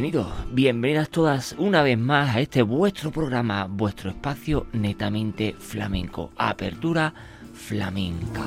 Bienvenidos, bienvenidas todas una vez más a este vuestro programa, vuestro espacio netamente flamenco, Apertura Flamenca.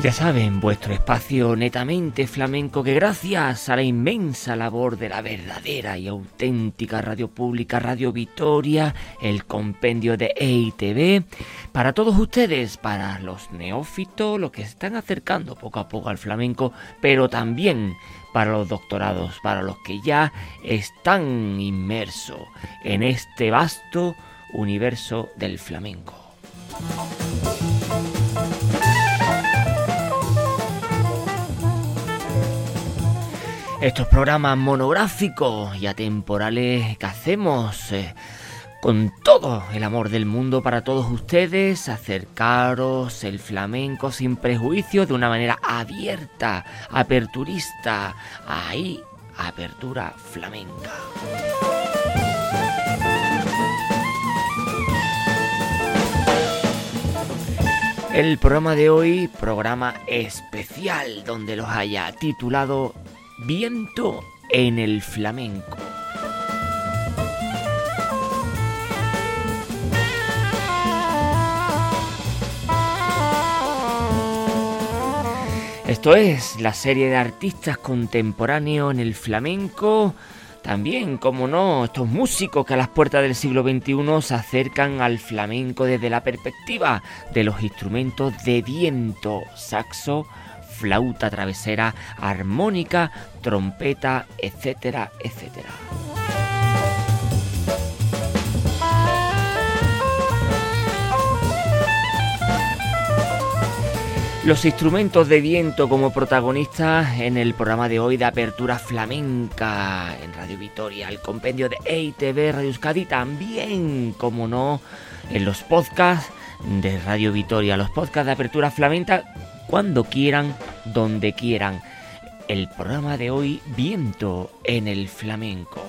Ya saben, vuestro espacio netamente flamenco que gracias a la inmensa labor de la verdadera y auténtica radio pública Radio Vitoria, el compendio de EITV, para todos ustedes, para los neófitos, los que se están acercando poco a poco al flamenco, pero también para los doctorados, para los que ya están inmersos en este vasto universo del flamenco. Estos programas monográficos y atemporales que hacemos eh, con todo el amor del mundo para todos ustedes, acercaros el flamenco sin prejuicios de una manera abierta, aperturista, ahí, apertura flamenca. El programa de hoy, programa especial donde los haya titulado Viento en el flamenco. Esto es la serie de artistas contemporáneos en el flamenco. También, como no, estos músicos que a las puertas del siglo XXI se acercan al flamenco desde la perspectiva de los instrumentos de viento, saxo, flauta travesera, armónica, trompeta, etcétera, etcétera. Los instrumentos de viento como protagonistas en el programa de hoy de apertura flamenca en Radio Vitoria, el compendio de EITV Radio Euskadi, también, como no, en los podcasts de Radio Vitoria, los podcasts de apertura flamenca cuando quieran, donde quieran. El programa de hoy, Viento en el Flamenco.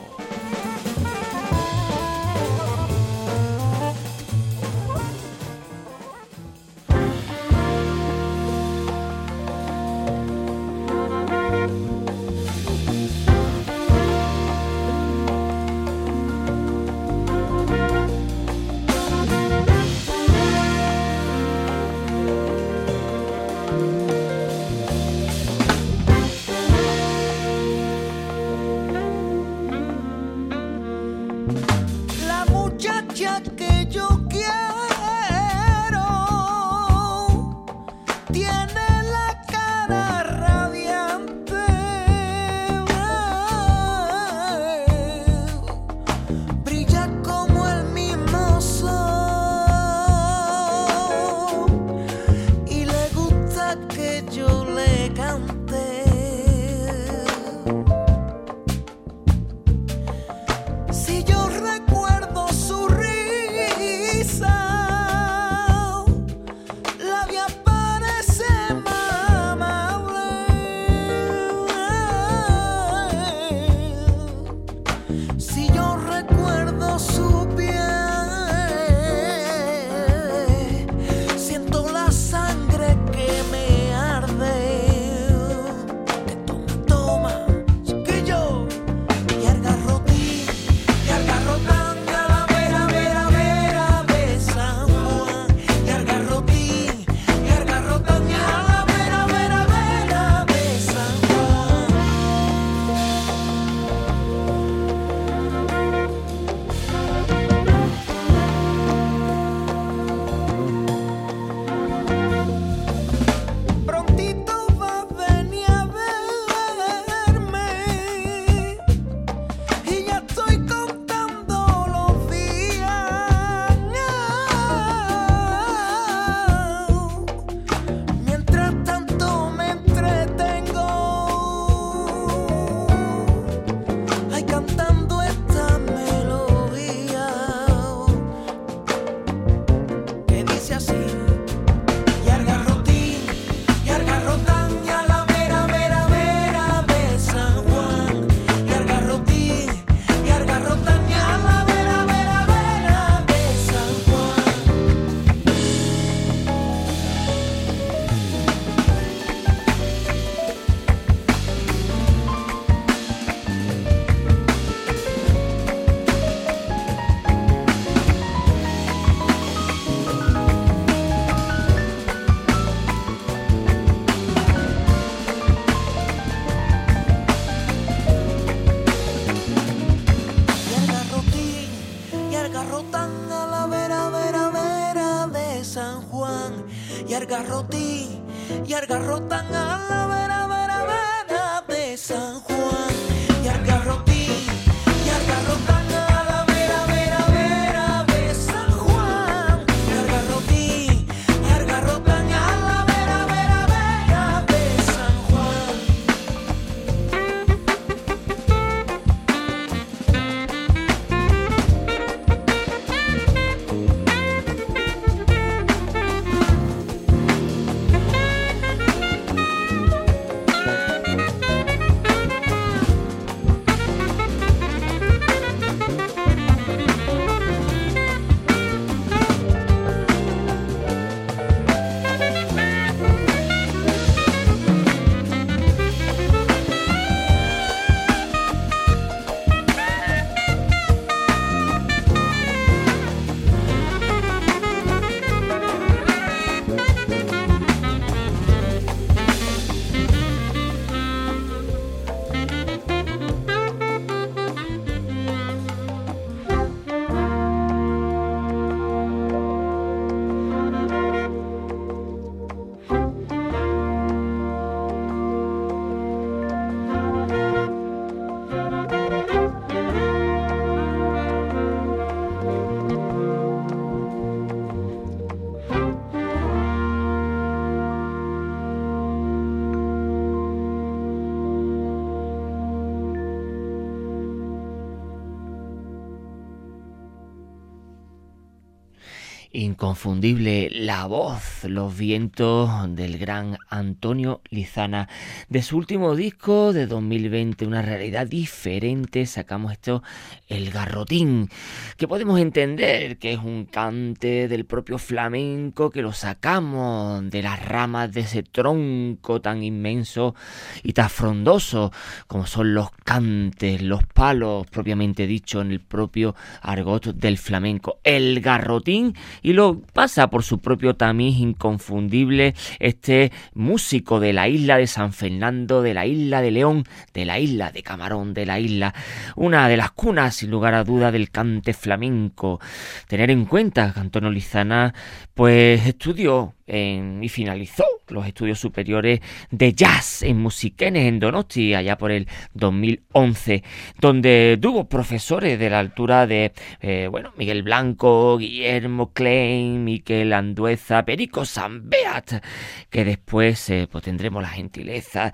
Inconfundible la voz, los vientos del gran Antonio Lizana. De su último disco de 2020, una realidad diferente, sacamos esto, El Garrotín, que podemos entender que es un cante del propio flamenco, que lo sacamos de las ramas de ese tronco tan inmenso y tan frondoso como son los cantes, los palos, propiamente dicho en el propio argot del flamenco. El Garrotín y lo pasa por su propio tamiz inconfundible este músico de la isla de San Fernando, de la isla de León, de la isla de Camarón, de la isla, una de las cunas sin lugar a duda del cante flamenco. Tener en cuenta que Antonio Lizana pues estudió y finalizó los estudios superiores de jazz en Musiquenes, en Donosti, allá por el 2011, donde tuvo profesores de la altura de, eh, bueno, Miguel Blanco, Guillermo Klein, Miquel Andueza, Perico Sambeat, que después eh, pues tendremos la gentileza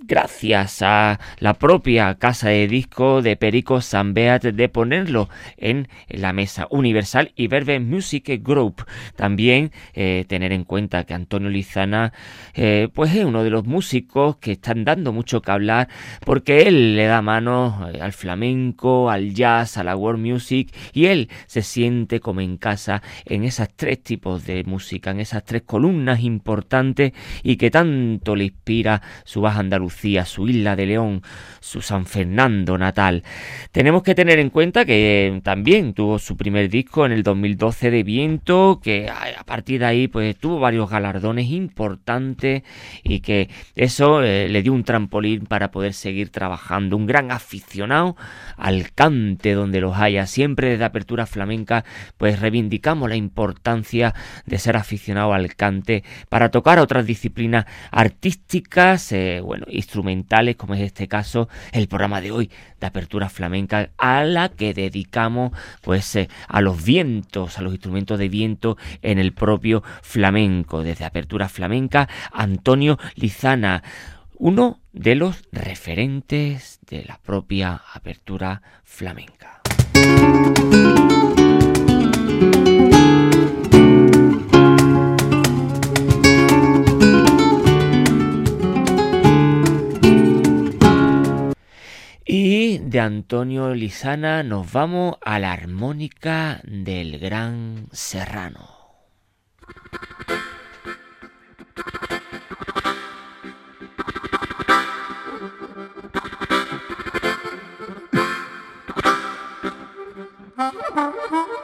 gracias a la propia casa de disco de Perico Sambeat de ponerlo en la mesa universal y Verve Music Group. También eh, tener en cuenta que Antonio Lizana eh, pues es uno de los músicos que están dando mucho que hablar porque él le da mano eh, al flamenco, al jazz, a la world music y él se siente como en casa en esas tres tipos de música, en esas tres columnas importantes y que tanto le inspira su baja andaluz Su isla de León, su San Fernando natal. Tenemos que tener en cuenta que también tuvo su primer disco en el 2012 de Viento, que a partir de ahí pues tuvo varios galardones importantes y que eso eh, le dio un trampolín para poder seguir trabajando. Un gran aficionado al cante donde los haya. Siempre desde Apertura Flamenca pues reivindicamos la importancia de ser aficionado al cante para tocar otras disciplinas artísticas, eh, bueno, instrumentales, como es este caso el programa de hoy de Apertura Flamenca, a la que dedicamos pues eh, a los vientos, a los instrumentos de viento en el propio flamenco. Desde Apertura Flamenca, Antonio Lizana, uno de los referentes de la propia Apertura Flamenca. de Antonio Lizana nos vamos a la armónica del Gran Serrano.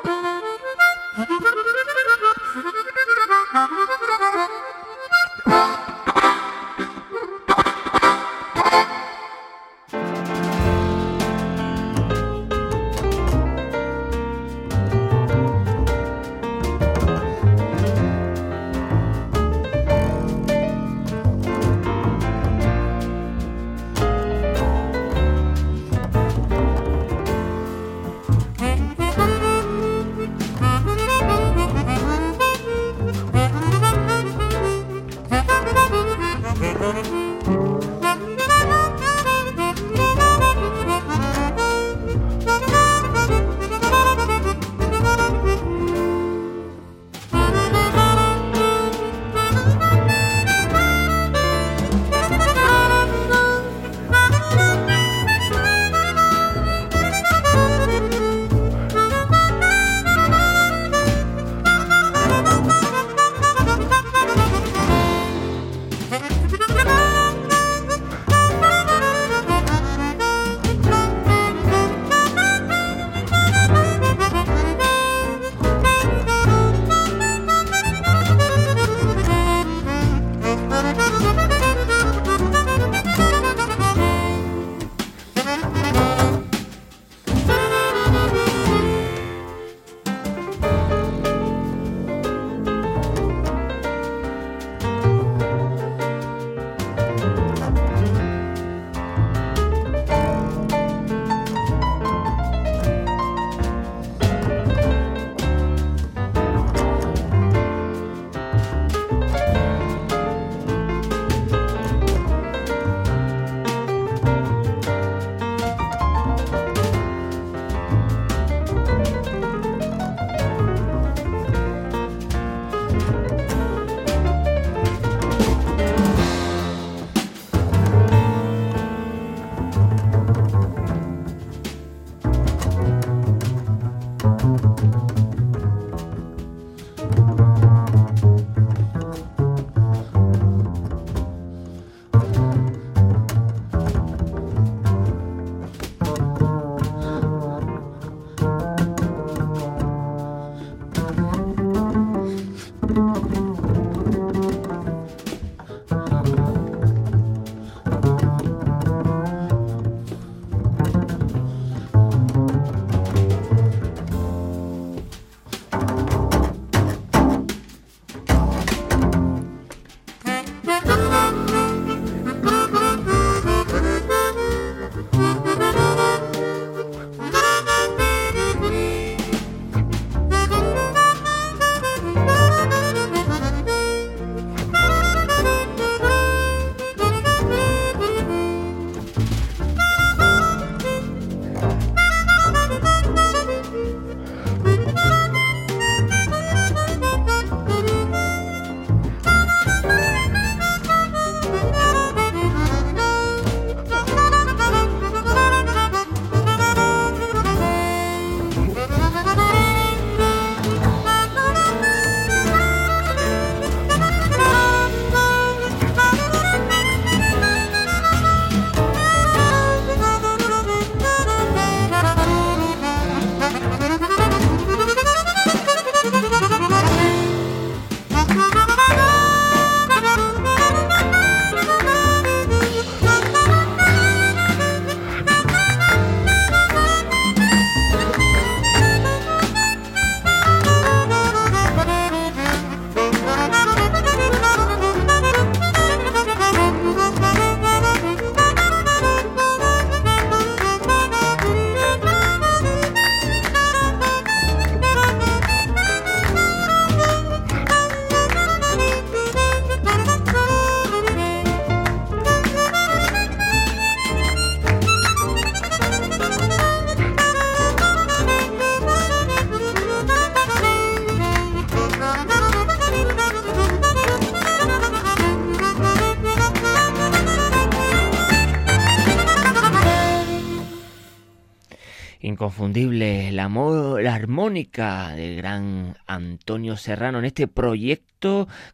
la armónica del gran Antonio Serrano en este proyecto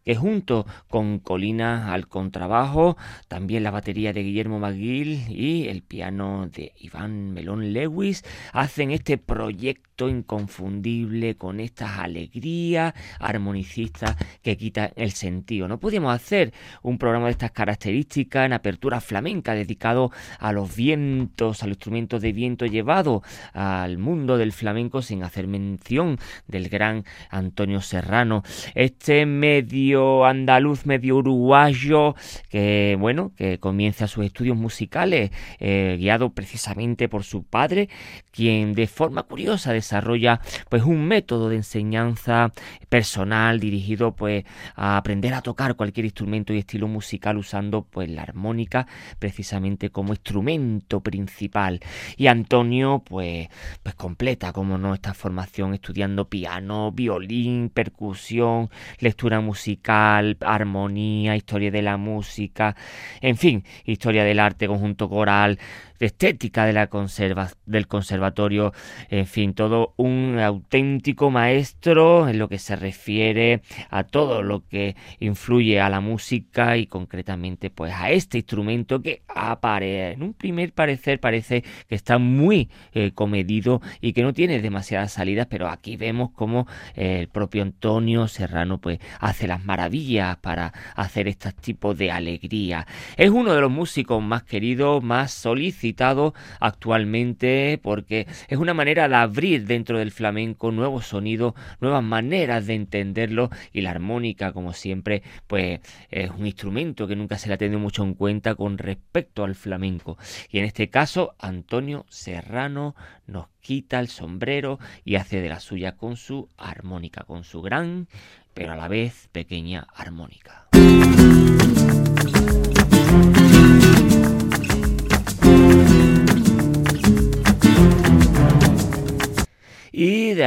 que junto con Colina al contrabajo, también la batería de Guillermo McGill y el piano de Iván Melón Lewis hacen este proyecto inconfundible con estas alegrías armonicistas que quitan el sentido. No podíamos hacer un programa de estas características en apertura flamenca dedicado a los vientos, a los instrumentos de viento llevado al mundo del flamenco sin hacer mención del gran Antonio Serrano. Este medio andaluz, medio uruguayo, que bueno, que comienza sus estudios musicales, eh, guiado precisamente por su padre, quien de forma curiosa desarrolla pues un método de enseñanza personal dirigido pues a aprender a tocar cualquier instrumento y estilo musical usando pues la armónica precisamente como instrumento principal. Y Antonio pues pues, completa, como no, esta formación estudiando piano, violín, percusión, lectura musical, armonía, historia de la música, en fin, historia del arte, conjunto coral, estética de la conserva, del conservatorio, en fin, todo un auténtico maestro en lo que se refiere a todo lo que influye a la música y concretamente pues a este instrumento que aparece en un primer parecer parece que está muy eh, comedido y que no tiene demasiadas salidas, pero aquí vemos como el propio Antonio Serrano pues hace las maravillas para hacer este tipo de alegría. Es uno de los músicos más queridos, más actualmente porque es una manera de abrir dentro del flamenco nuevos sonidos, nuevas maneras de entenderlo y la armónica como siempre pues es un instrumento que nunca se le ha tenido mucho en cuenta con respecto al flamenco y en este caso Antonio Serrano nos quita el sombrero y hace de la suya con su armónica, con su gran pero a la vez pequeña armónica.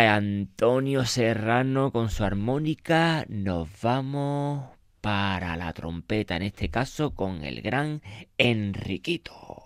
Antonio Serrano con su armónica nos vamos para la trompeta, en este caso con el gran Enriquito.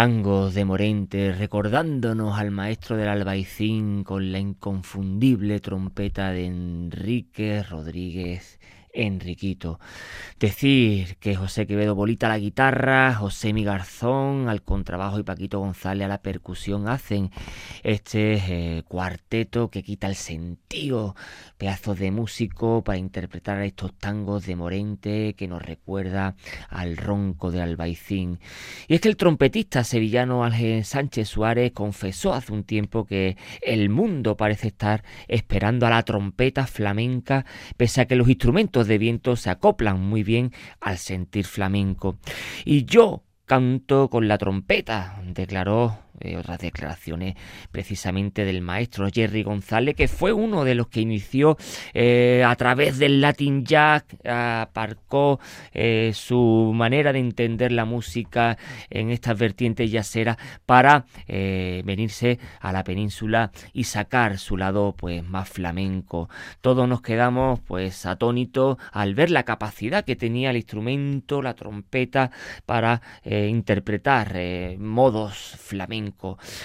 De Morente, recordándonos al maestro del albaicín con la inconfundible trompeta de Enrique Rodríguez Enriquito. Decir que José Quevedo Bolita a la guitarra, José Mi Garzón al contrabajo y Paquito González a la percusión hacen este eh, cuarteto que quita el sentido, pedazos de músico para interpretar estos tangos de Morente que nos recuerda al ronco de Albaicín. Y es que el trompetista sevillano Ángel Sánchez Suárez confesó hace un tiempo que el mundo parece estar esperando a la trompeta flamenca pese a que los instrumentos de viento se acoplan muy bien al sentir flamenco. Y yo canto con la trompeta, declaró eh, otras declaraciones precisamente del maestro Jerry González, que fue uno de los que inició eh, a través del Latin Jazz, aparcó eh, su manera de entender la música en estas vertientes yaceras para venirse a la península y sacar su lado pues más flamenco. Todos nos quedamos pues atónitos al ver la capacidad que tenía el instrumento, la trompeta, para interpretar modos flamencos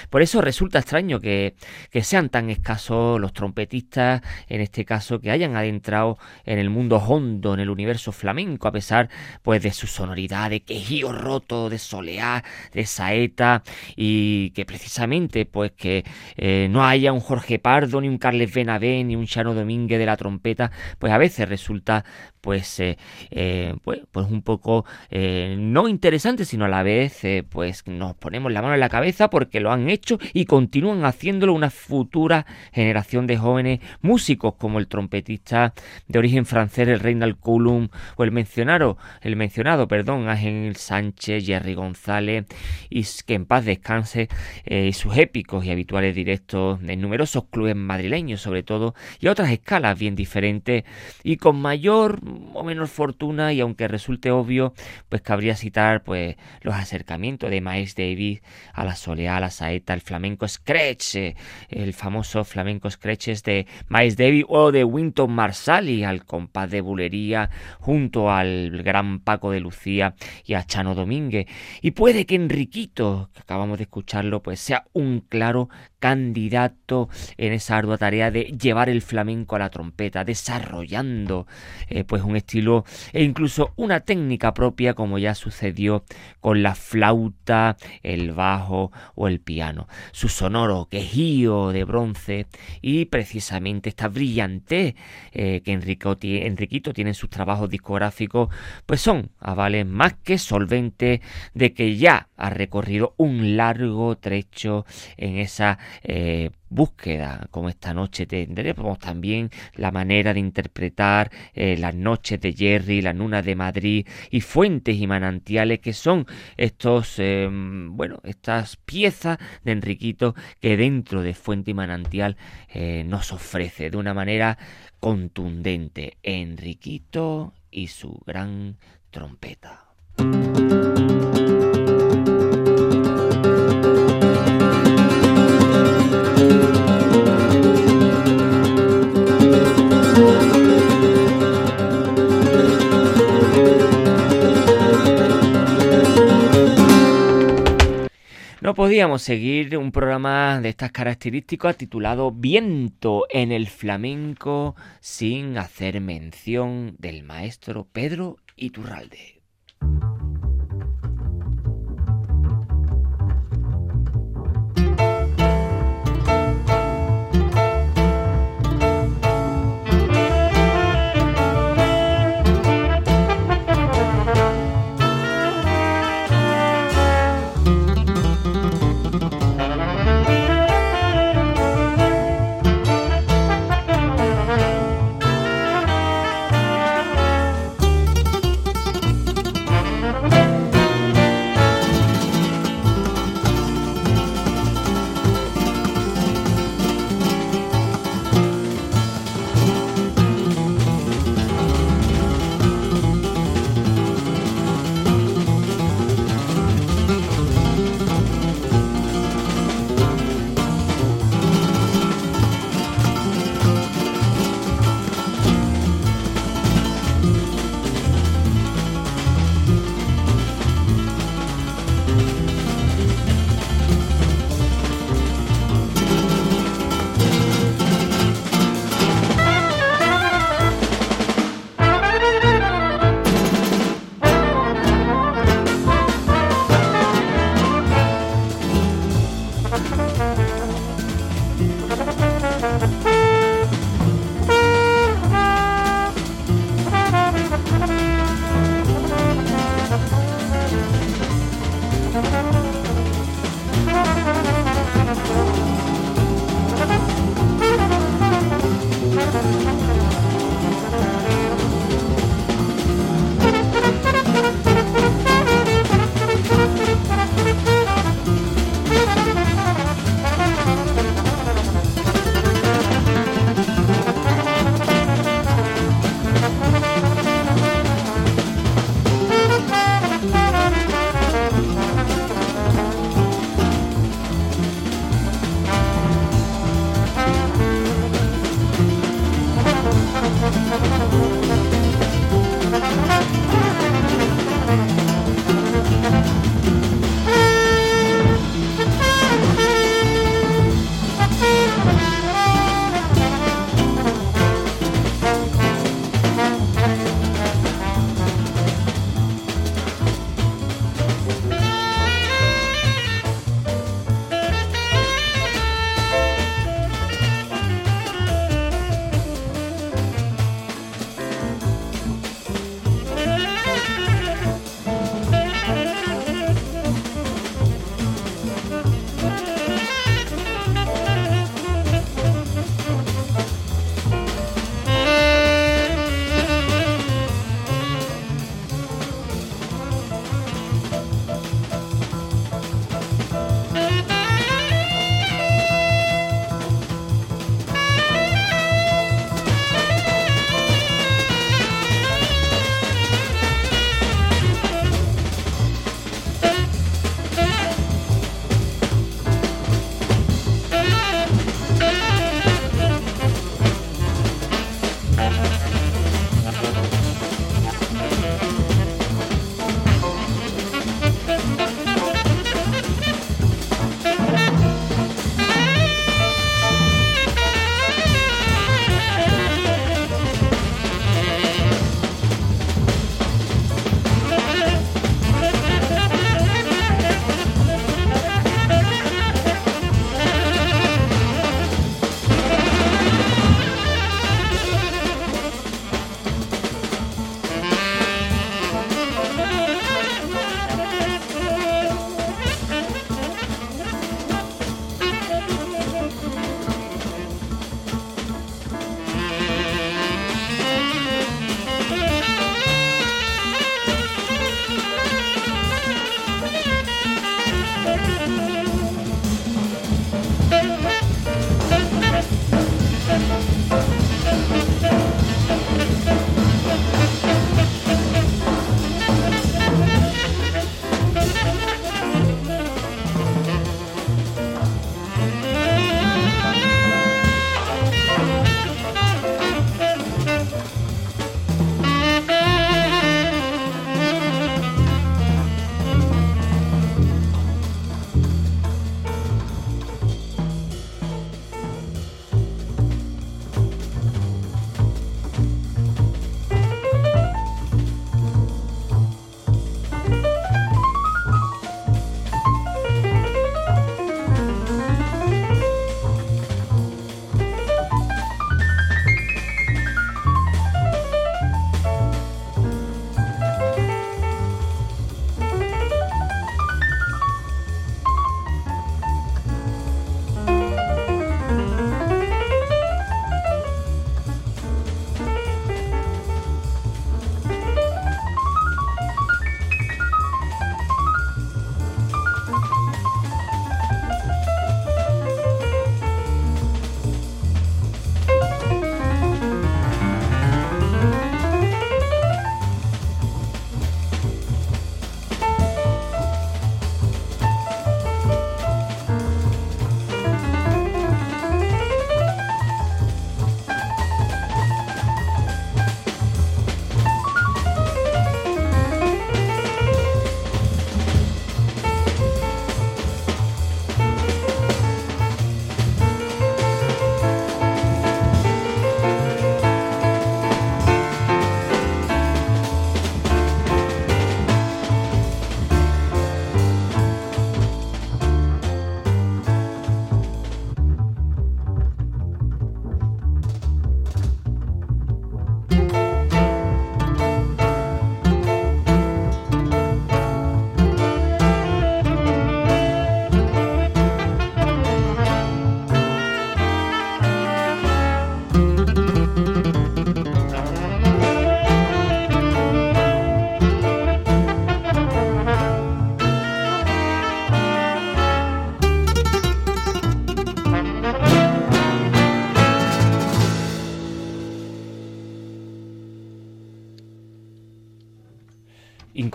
por eso resulta extraño que, sean tan escasos los trompetistas, en este caso, que hayan adentrado en el mundo hondo, en el universo flamenco, a pesar pues de su sonoridad, de quejío roto, de soleá, de saeta, y que precisamente pues que eh, no haya un Jorge Pardo, ni un Carles Benavé, ni un Chano Domínguez de la trompeta, pues a veces resulta pues, eh, eh, pues, pues, un poco no interesante, sino a la vez pues nos ponemos la mano en la cabeza porque lo han hecho y continúan haciéndolo una futura generación de jóvenes músicos como el trompetista de origen francés, el Reinald Coulomb o el mencionado, el mencionado, perdón, Ángel Sánchez, Jerry González y que en paz descanse y sus épicos y habituales directos en numerosos clubes madrileños sobre todo y a otras escalas bien diferentes y con mayor o menos fortuna y aunque resulte obvio, pues cabría citar pues los acercamientos de Miles Davis a la soleá, a la saeta, el flamenco scratch, eh, el famoso flamenco scratches de Miles Davis o de Winton Marsali al compás de bulería junto al gran Paco de Lucía y a Chano Domínguez. Y puede que Enriquito, que acabamos de escucharlo, pues sea un claro candidato en esa ardua tarea de llevar el flamenco a la trompeta, desarrollando eh, pues un estilo e incluso una técnica propia como ya sucedió con la flauta, el bajo o el piano. Su sonoro quejío de bronce y precisamente esta brillante eh, que Enriquito tiene en sus trabajos discográficos pues son avales más que solventes de que ya ha recorrido un largo trecho en esa eh, búsqueda, como esta noche tendremos también la manera de interpretar eh, las noches de Jerry, la luna de Madrid y fuentes y manantiales que son estos, eh, bueno, estas piezas de Enriquito que dentro de Fuente y Manantial nos ofrece de una manera contundente Enriquito y su gran trompeta. No podíamos seguir un programa de estas características titulado Viento en el flamenco sin hacer mención del maestro Pedro Iturralde.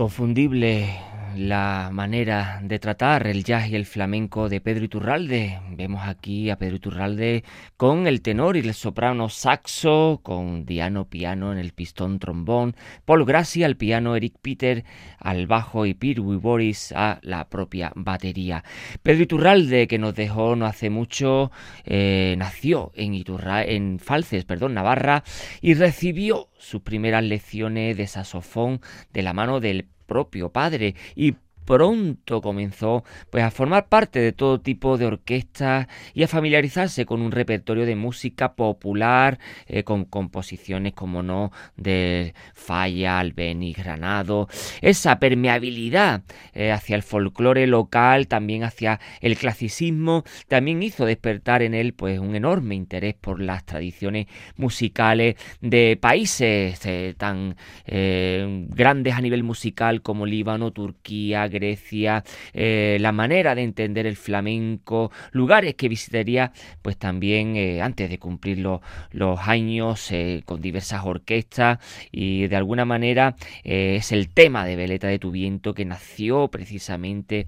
Inconfundible la manera de tratar el jazz y el flamenco de Pedro Iturralde. Aquí a Pedro Iturralde con el tenor y el soprano saxo, con Diano piano en el pistón trombón, Paul Grassi al piano, Eric Peter al bajo y Pirwi Boris a la propia batería. Pedro Iturralde, que nos dejó no hace mucho, eh, nació en, Iturra en Falces, perdón, Navarra, y recibió sus primeras lecciones de saxofón de la mano del propio padre y pronto comenzó pues a formar parte de todo tipo de orquestas y a familiarizarse con un repertorio de música popular eh, con composiciones como no de Falla, Albeni, Granado, esa permeabilidad eh, hacia el folclore local, también hacia el clasicismo, también hizo despertar en él pues un enorme interés por las tradiciones musicales de países eh, tan grandes a nivel musical como Líbano, Turquía, Grecia, eh, la manera de entender el flamenco, lugares que visitaría pues también eh, antes de cumplir los, años eh, con diversas orquestas y de alguna manera es el tema de Veleta de tu viento que nació precisamente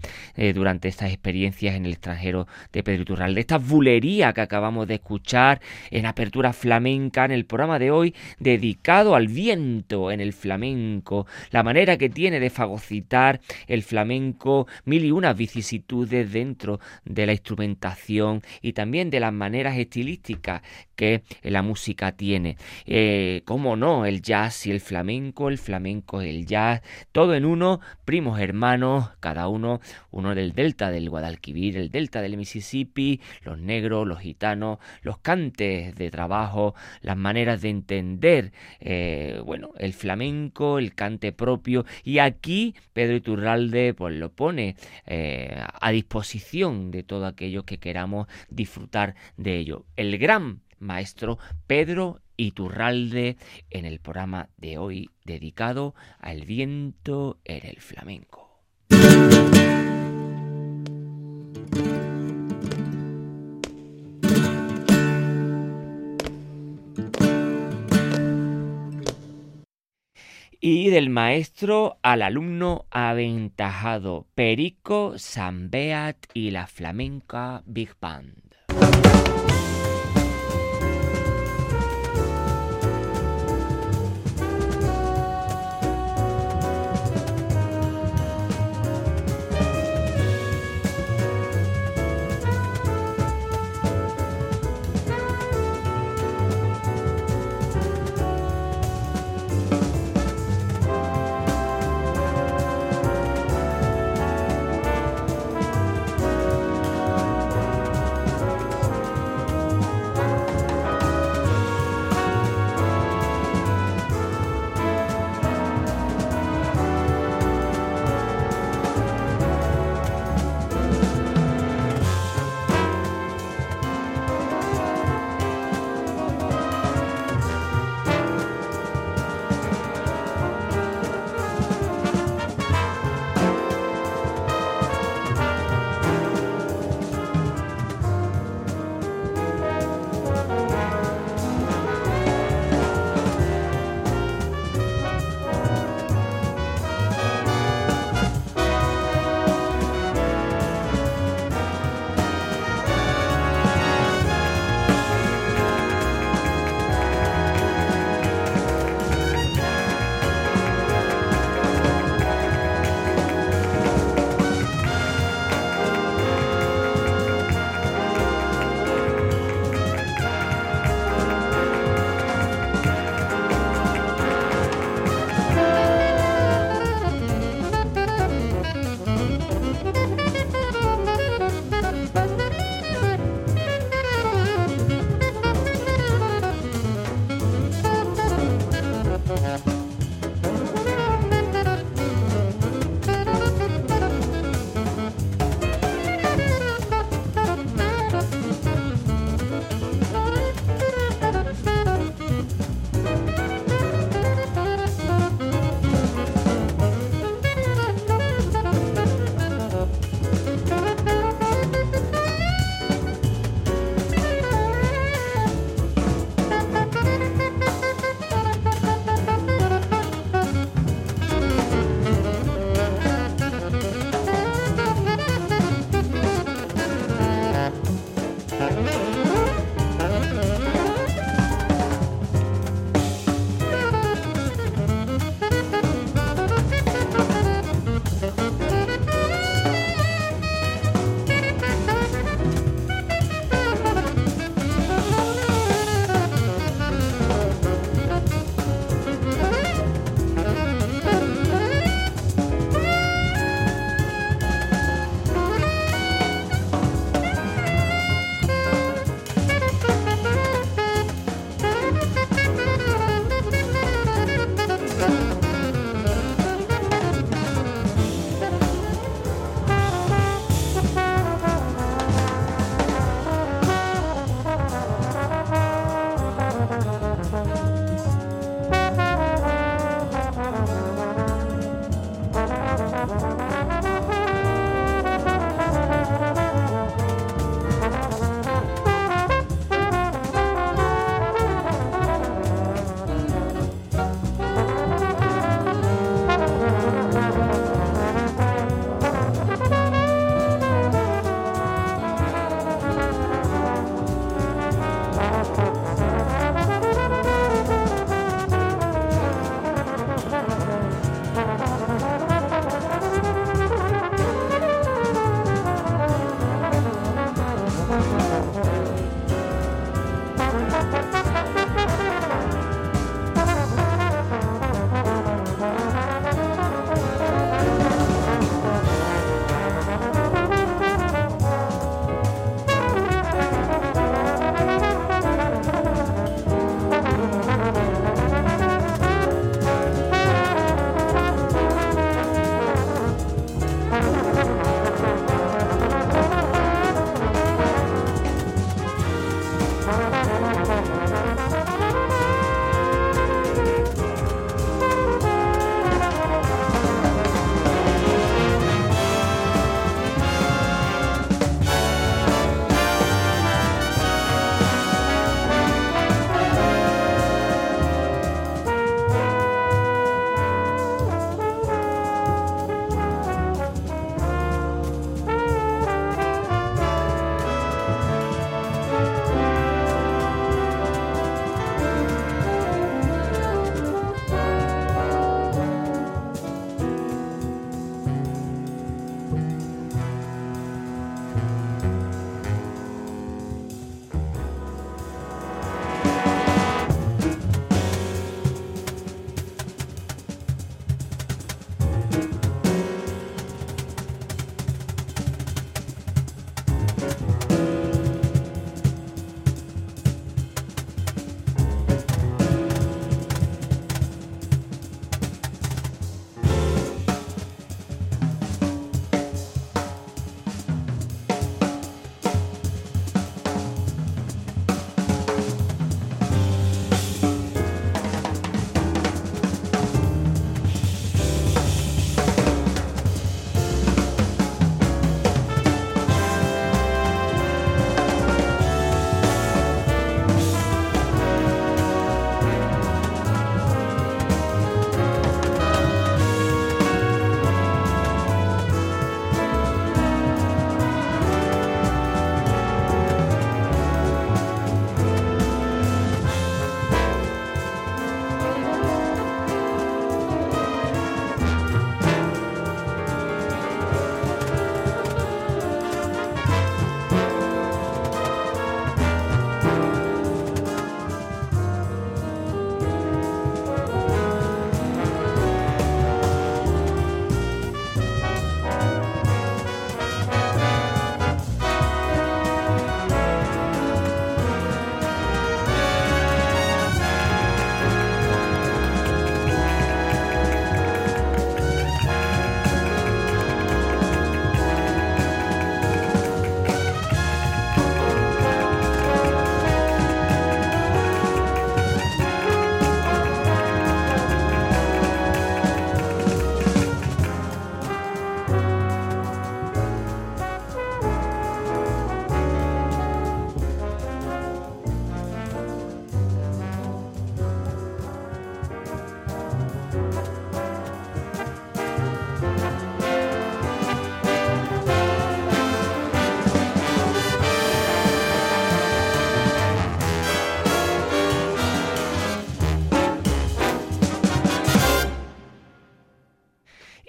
durante estas experiencias en el extranjero de Pedro Iturralde. Esta bulería que acabamos de escuchar en apertura flamenca en el programa de hoy dedicado al viento en el flamenco, la manera que tiene de fagocitar el flamenco flamenco, mil y unas vicisitudes dentro de la instrumentación y también de las maneras estilísticas que la música tiene. Eh, ¿Cómo no? El jazz y el flamenco, el flamenco y el jazz, todo en uno, primos hermanos, cada uno, uno del delta del Guadalquivir, el delta del Mississippi, los negros, los gitanos, los cantes de trabajo, las maneras de entender, eh, bueno, el flamenco, el cante propio, y aquí Pedro Iturralde pues lo pone eh, a disposición de todos aquellos que queramos disfrutar de ello. El gran maestro Pedro Iturralde en el programa de hoy dedicado al viento en el flamenco. Y del maestro al alumno aventajado Perico Sambeat y la flamenca Big Band.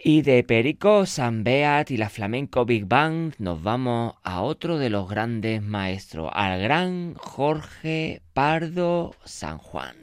Y de Perico, San Beat y la Flamenco Big Band nos vamos a otro de los grandes maestros, al gran Jorge Pardo San Juan.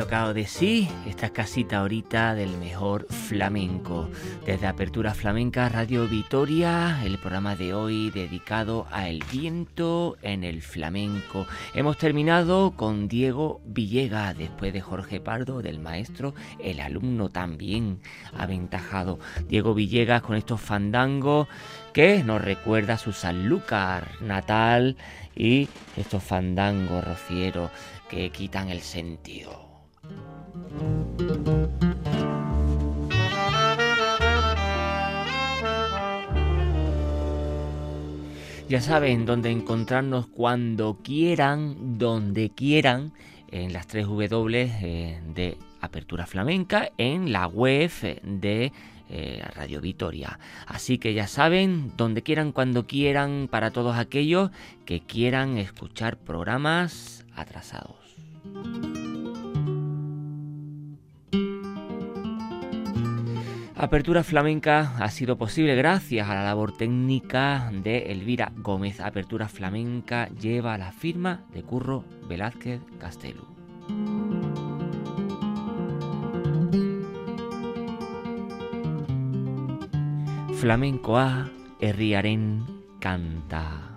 Aquí lo acabo de sí, esta casita ahorita del mejor flamenco. Desde Apertura Flamenca Radio Vitoria, el programa de hoy dedicado a el viento en el flamenco. Hemos terminado con Diego Villega, después de Jorge Pardo, del maestro, el alumno también aventajado. Diego Villegas con estos fandangos que nos recuerda su Sanlúcar natal y estos fandangos rocieros que quitan el sentido. Ya saben dónde encontrarnos cuando quieran, donde quieran, en las tres W eh, de Apertura Flamenca, en la web de eh, Radio Vitoria. Así que ya saben, donde quieran, cuando quieran, para todos aquellos que quieran escuchar programas atrasados. Apertura Flamenca ha sido posible gracias a la labor técnica de Elvira Gómez. Apertura Flamenca lleva la firma de Curro Velázquez Castelu. Flamencoa herriaren kanta.